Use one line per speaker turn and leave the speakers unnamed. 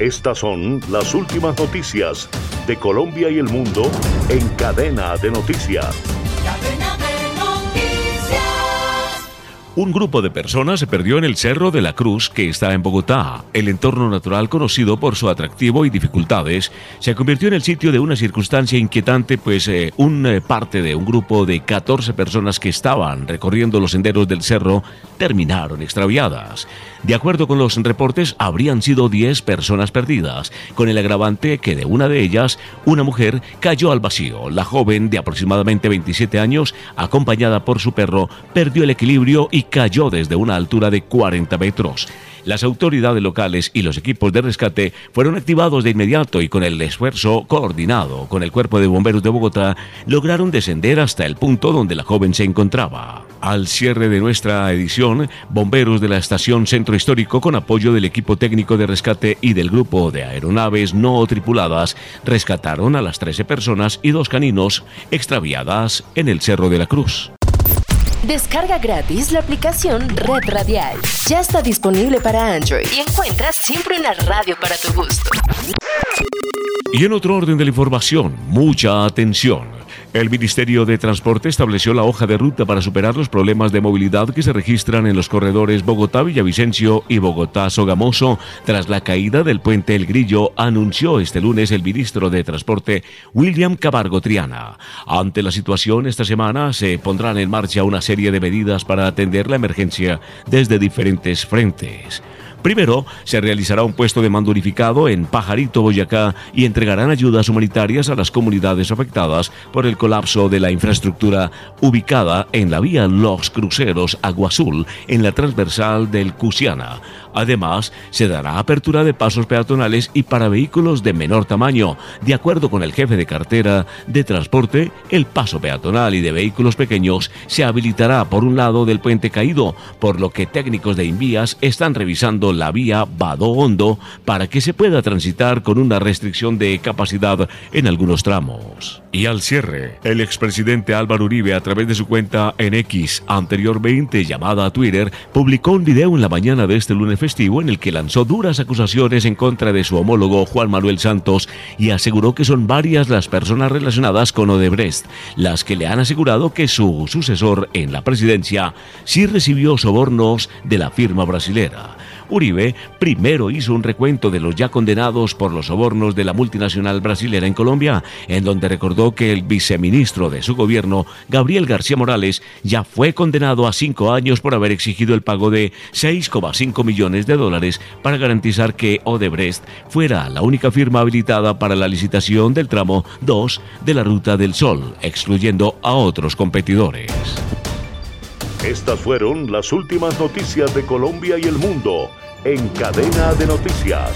Estas son las últimas noticias de Colombia y el mundo en cadena de noticias.
Un grupo de personas se perdió en el Cerro de la Cruz, que está en Bogotá. El entorno natural, conocido por su atractivo y dificultades, se convirtió en el sitio de una circunstancia inquietante, pues eh, un eh, parte de un grupo de 14 personas que estaban recorriendo los senderos del cerro terminaron extraviadas. De acuerdo con los reportes, habrían sido 10 personas perdidas, con el agravante que de una de ellas, una mujer cayó al vacío. La joven, de aproximadamente 27 años, acompañada por su perro, perdió el equilibrio y cayó desde una altura de 40 metros. Las autoridades locales y los equipos de rescate fueron activados de inmediato y con el esfuerzo coordinado con el Cuerpo de Bomberos de Bogotá lograron descender hasta el punto donde la joven se encontraba. Al cierre de nuestra edición, bomberos de la estación Centro Histórico con apoyo del equipo técnico de rescate y del grupo de aeronaves no tripuladas rescataron a las 13 personas y dos caninos extraviadas en el Cerro de la Cruz.
Descarga gratis la aplicación Red Radial. Ya está disponible para Android y encuentras siempre una radio para tu gusto.
Y en otro orden de la información, mucha atención. El Ministerio de Transporte estableció la hoja de ruta para superar los problemas de movilidad que se registran en los corredores Bogotá-Villavicencio y Bogotá-Sogamoso tras la caída del puente El Grillo, anunció este lunes el ministro de Transporte William Cabargo Triana. Ante la situación, esta semana se pondrán en marcha una serie de medidas para atender la emergencia desde diferentes frentes. Primero, se realizará un puesto de mando unificado en Pajarito, Boyacá, y entregarán ayudas humanitarias a las comunidades afectadas por el colapso de la infraestructura ubicada en la vía Los Cruceros Agua Azul, en la transversal del Cusiana. Además, se dará apertura de pasos peatonales y para vehículos de menor tamaño. De acuerdo con el jefe de cartera de transporte, el paso peatonal y de vehículos pequeños se habilitará por un lado del puente caído, por lo que técnicos de Invías están revisando la vía Bado Hondo para que se pueda transitar con una restricción de capacidad en algunos tramos. Y al cierre, el expresidente Álvaro Uribe a través de su cuenta en X, anteriormente llamada a Twitter, publicó un video en la mañana de este lunes festivo en el que lanzó duras acusaciones en contra de su homólogo Juan Manuel Santos y aseguró que son varias las personas relacionadas con Odebrecht, las que le han asegurado que su sucesor en la presidencia sí recibió sobornos de la firma brasilera. Uribe primero hizo un recuento de los ya condenados por los sobornos de la multinacional brasilera en Colombia, en donde recordó que el viceministro de su gobierno, Gabriel García Morales, ya fue condenado a cinco años por haber exigido el pago de 6,5 millones de dólares para garantizar que Odebrecht fuera la única firma habilitada para la licitación del tramo 2 de la Ruta del Sol, excluyendo a otros competidores.
Estas fueron las últimas noticias de Colombia y el mundo en cadena de noticias.